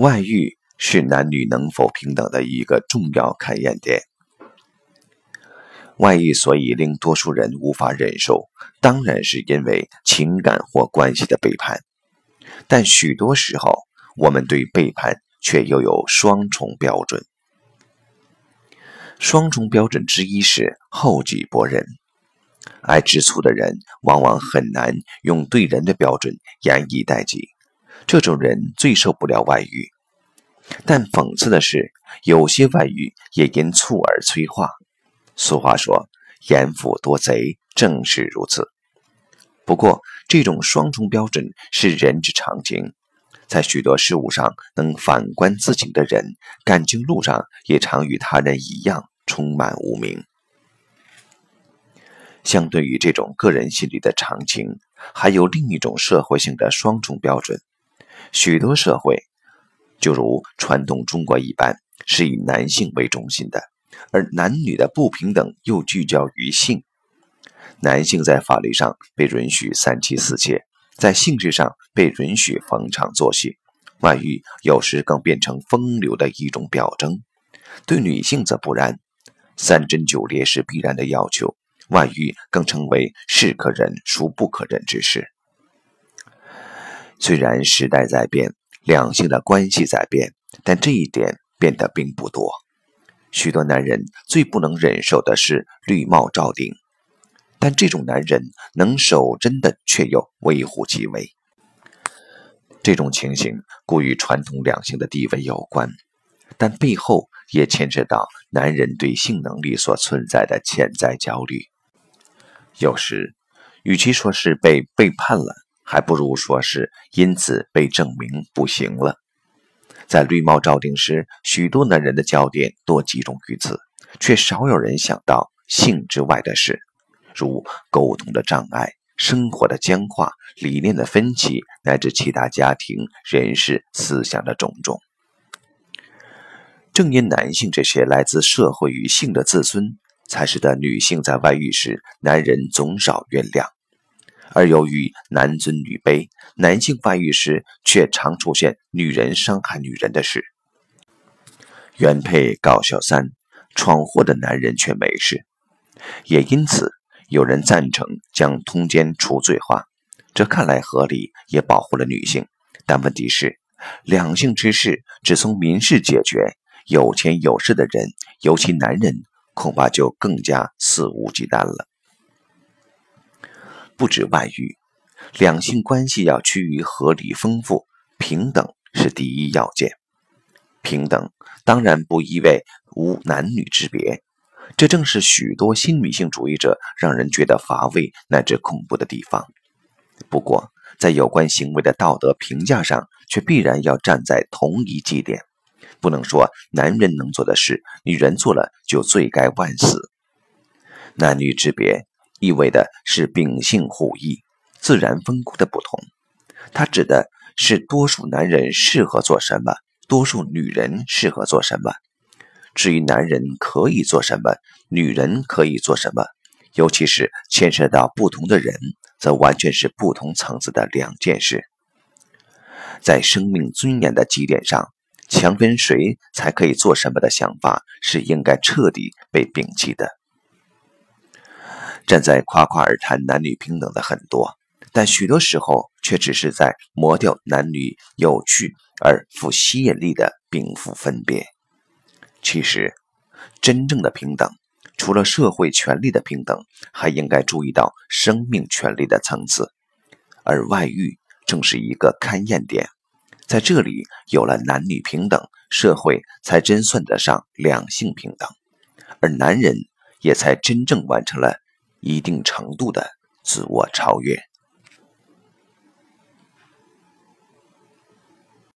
外遇是男女能否平等的一个重要考验点。外遇所以令多数人无法忍受，当然是因为情感或关系的背叛。但许多时候，我们对背叛却又有双重标准。双重标准之一是厚己薄人。爱吃醋的人往往很难用对人的标准严以待己，这种人最受不了外遇。但讽刺的是，有些外遇也因醋而催化。俗话说：“严府多贼”，正是如此。不过，这种双重标准是人之常情，在许多事物上能反观自省的人，感情路上也常与他人一样充满无名。相对于这种个人心理的常情，还有另一种社会性的双重标准。许多社会，就如传统中国一般，是以男性为中心的，而男女的不平等又聚焦于性。男性在法律上被允许三妻四妾，在性质上被允许逢场作戏，外遇有时更变成风流的一种表征。对女性则不然，三贞九烈是必然的要求。外遇更成为是可忍孰不可忍之事。虽然时代在变，两性的关系在变，但这一点变得并不多。许多男人最不能忍受的是绿帽罩顶，但这种男人能守贞的却又微乎其微。这种情形故与传统两性的地位有关，但背后也牵扯到男人对性能力所存在的潜在焦虑。有时，与其说是被背叛了，还不如说是因此被证明不行了。在绿帽罩顶时，许多男人的焦点多集中于此，却少有人想到性之外的事，如沟通的障碍、生活的僵化、理念的分歧，乃至其他家庭人事思想的种种。正因男性这些来自社会与性的自尊。才使得女性在外遇时，男人总少原谅；而由于男尊女卑，男性发育时却常出现女人伤害女人的事。原配搞小三，闯祸的男人却没事。也因此，有人赞成将通奸除罪化，这看来合理，也保护了女性。但问题是，两性之事只从民事解决，有钱有势的人，尤其男人。恐怕就更加肆无忌惮了。不止外遇，两性关系要趋于合理、丰富、平等是第一要件。平等当然不意味无男女之别，这正是许多新女性主义者让人觉得乏味乃至恐怖的地方。不过，在有关行为的道德评价上，却必然要站在同一基点。不能说男人能做的事，女人做了就罪该万死。男女之别，意味的是秉性互异、自然分工的不同。它指的是多数男人适合做什么，多数女人适合做什么。至于男人可以做什么，女人可以做什么，尤其是牵涉到不同的人，则完全是不同层次的两件事。在生命尊严的基点上。强跟谁才可以做什么的想法是应该彻底被摒弃的。站在夸夸而谈男女平等的很多，但许多时候却只是在磨掉男女有趣而富吸引力的禀赋分别。其实，真正的平等，除了社会权利的平等，还应该注意到生命权利的层次，而外遇正是一个勘验点。在这里有了男女平等，社会才真算得上两性平等，而男人也才真正完成了一定程度的自我超越。